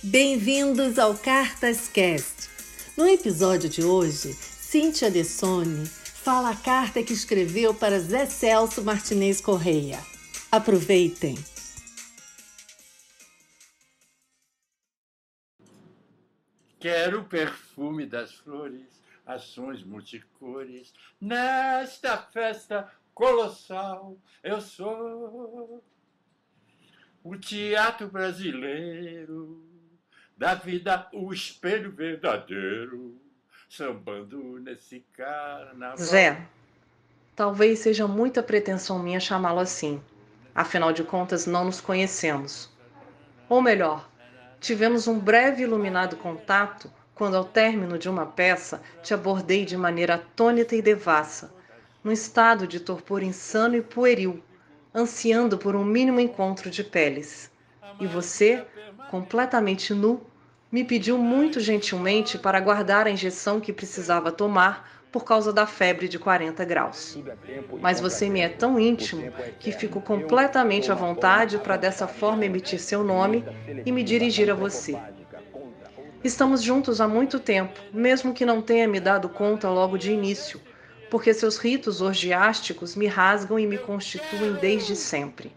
Bem-vindos ao Cartas Cast. No episódio de hoje, Cíntia Dessone fala a carta que escreveu para Zé Celso Martinez Correia. Aproveitem! Quero o perfume das flores, ações multicores, nesta festa colossal eu sou o teatro brasileiro da vida o espelho verdadeiro, sambando nesse carnaval. Zé, talvez seja muita pretensão minha chamá-lo assim. Afinal de contas, não nos conhecemos. Ou melhor, tivemos um breve iluminado contato quando, ao término de uma peça, te abordei de maneira atônita e devassa, num estado de torpor insano e pueril, ansiando por um mínimo encontro de peles. E você, completamente nu, me pediu muito gentilmente para guardar a injeção que precisava tomar por causa da febre de 40 graus. Mas você me é tão íntimo que fico completamente à vontade para dessa forma emitir seu nome e me dirigir a você. Estamos juntos há muito tempo, mesmo que não tenha me dado conta logo de início, porque seus ritos orgiásticos me rasgam e me constituem desde sempre.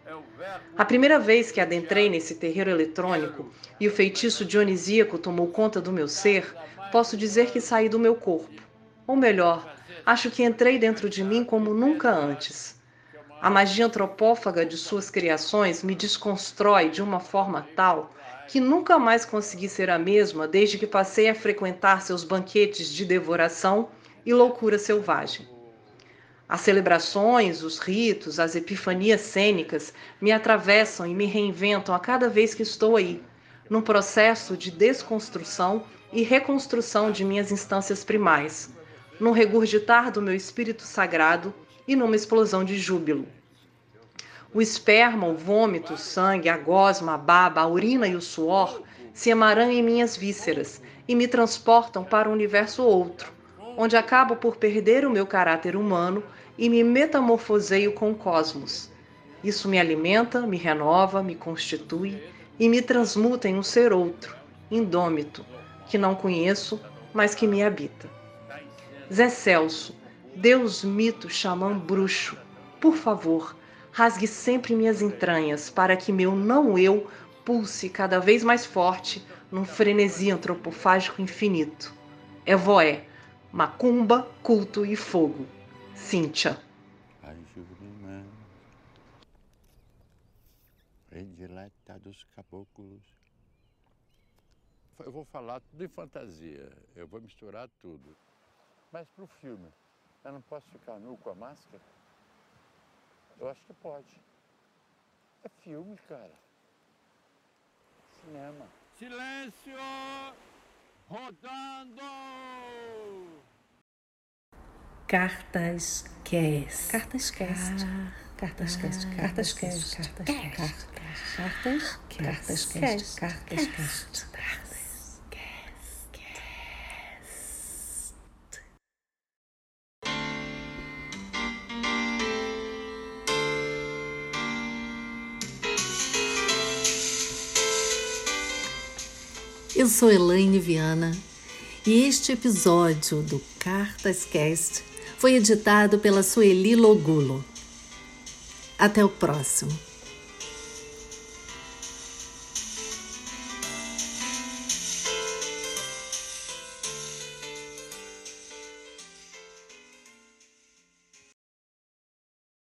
A primeira vez que adentrei nesse terreiro eletrônico e o feitiço dionisíaco tomou conta do meu ser, posso dizer que saí do meu corpo. Ou melhor, acho que entrei dentro de mim como nunca antes. A magia antropófaga de suas criações me desconstrói de uma forma tal que nunca mais consegui ser a mesma desde que passei a frequentar seus banquetes de devoração e loucura selvagem. As celebrações, os ritos, as epifanias cênicas me atravessam e me reinventam a cada vez que estou aí, num processo de desconstrução e reconstrução de minhas instâncias primais, num regurgitar do meu espírito sagrado e numa explosão de júbilo. O esperma, o vômito, o sangue, a gosma, a baba, a urina e o suor se emaranham em minhas vísceras e me transportam para um universo outro, onde acabo por perder o meu caráter humano e me metamorfoseio com o cosmos. Isso me alimenta, me renova, me constitui e me transmuta em um ser outro, indômito, que não conheço, mas que me habita. Zé Celso, Deus mito xamã bruxo, por favor, rasgue sempre minhas entranhas para que meu não eu pulse cada vez mais forte num frenesi antropofágico infinito. Evoé, macumba, culto e fogo. Cíntia. predileta dos caboclos. Eu vou falar tudo em fantasia, eu vou misturar tudo. Mas para o filme, eu não posso ficar nu com a máscara? Eu acho que pode. É filme, cara. Cinema. Silêncio! Rodando! Cartas Cast. Cartas Cast. Cartas Cast. Cartas Cast. Cartas Cast. Cartas Cartas Cast. Cartas Cast. Eu sou Elaine Viana e este episódio do Cartas Cast foi editado pela Sueli Logulo. Até o próximo.